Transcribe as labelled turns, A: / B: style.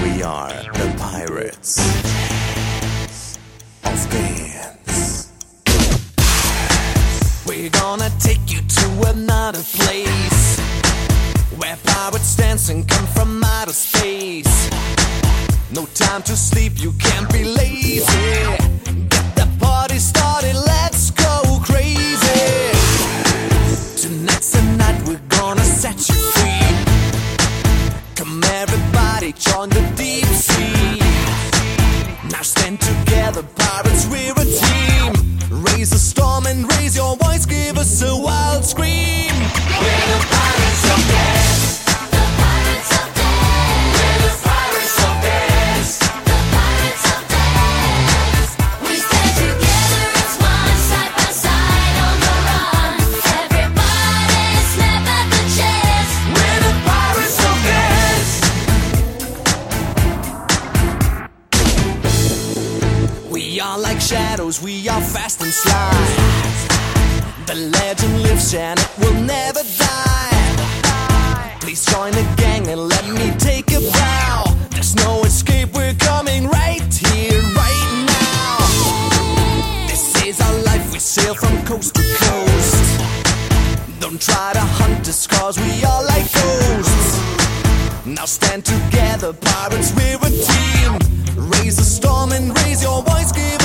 A: We are the pirates of dance.
B: We're gonna take you to another place where pirates dance and come from outer space. No time to sleep, you can't be lazy. Join the deep sea. Now stand together, pirates, we're a team. Raise a storm and raise your voice, give us a wild
C: We
B: are like shadows, we are fast and sly. The legend lives and it will never die. Please join the gang and let me take a bow. There's no escape, we're coming right here, right now. This is our life, we sail from coast to coast. Don't try to hunt us, cause we are like ghosts. Now stand together, pirates, we're voy give.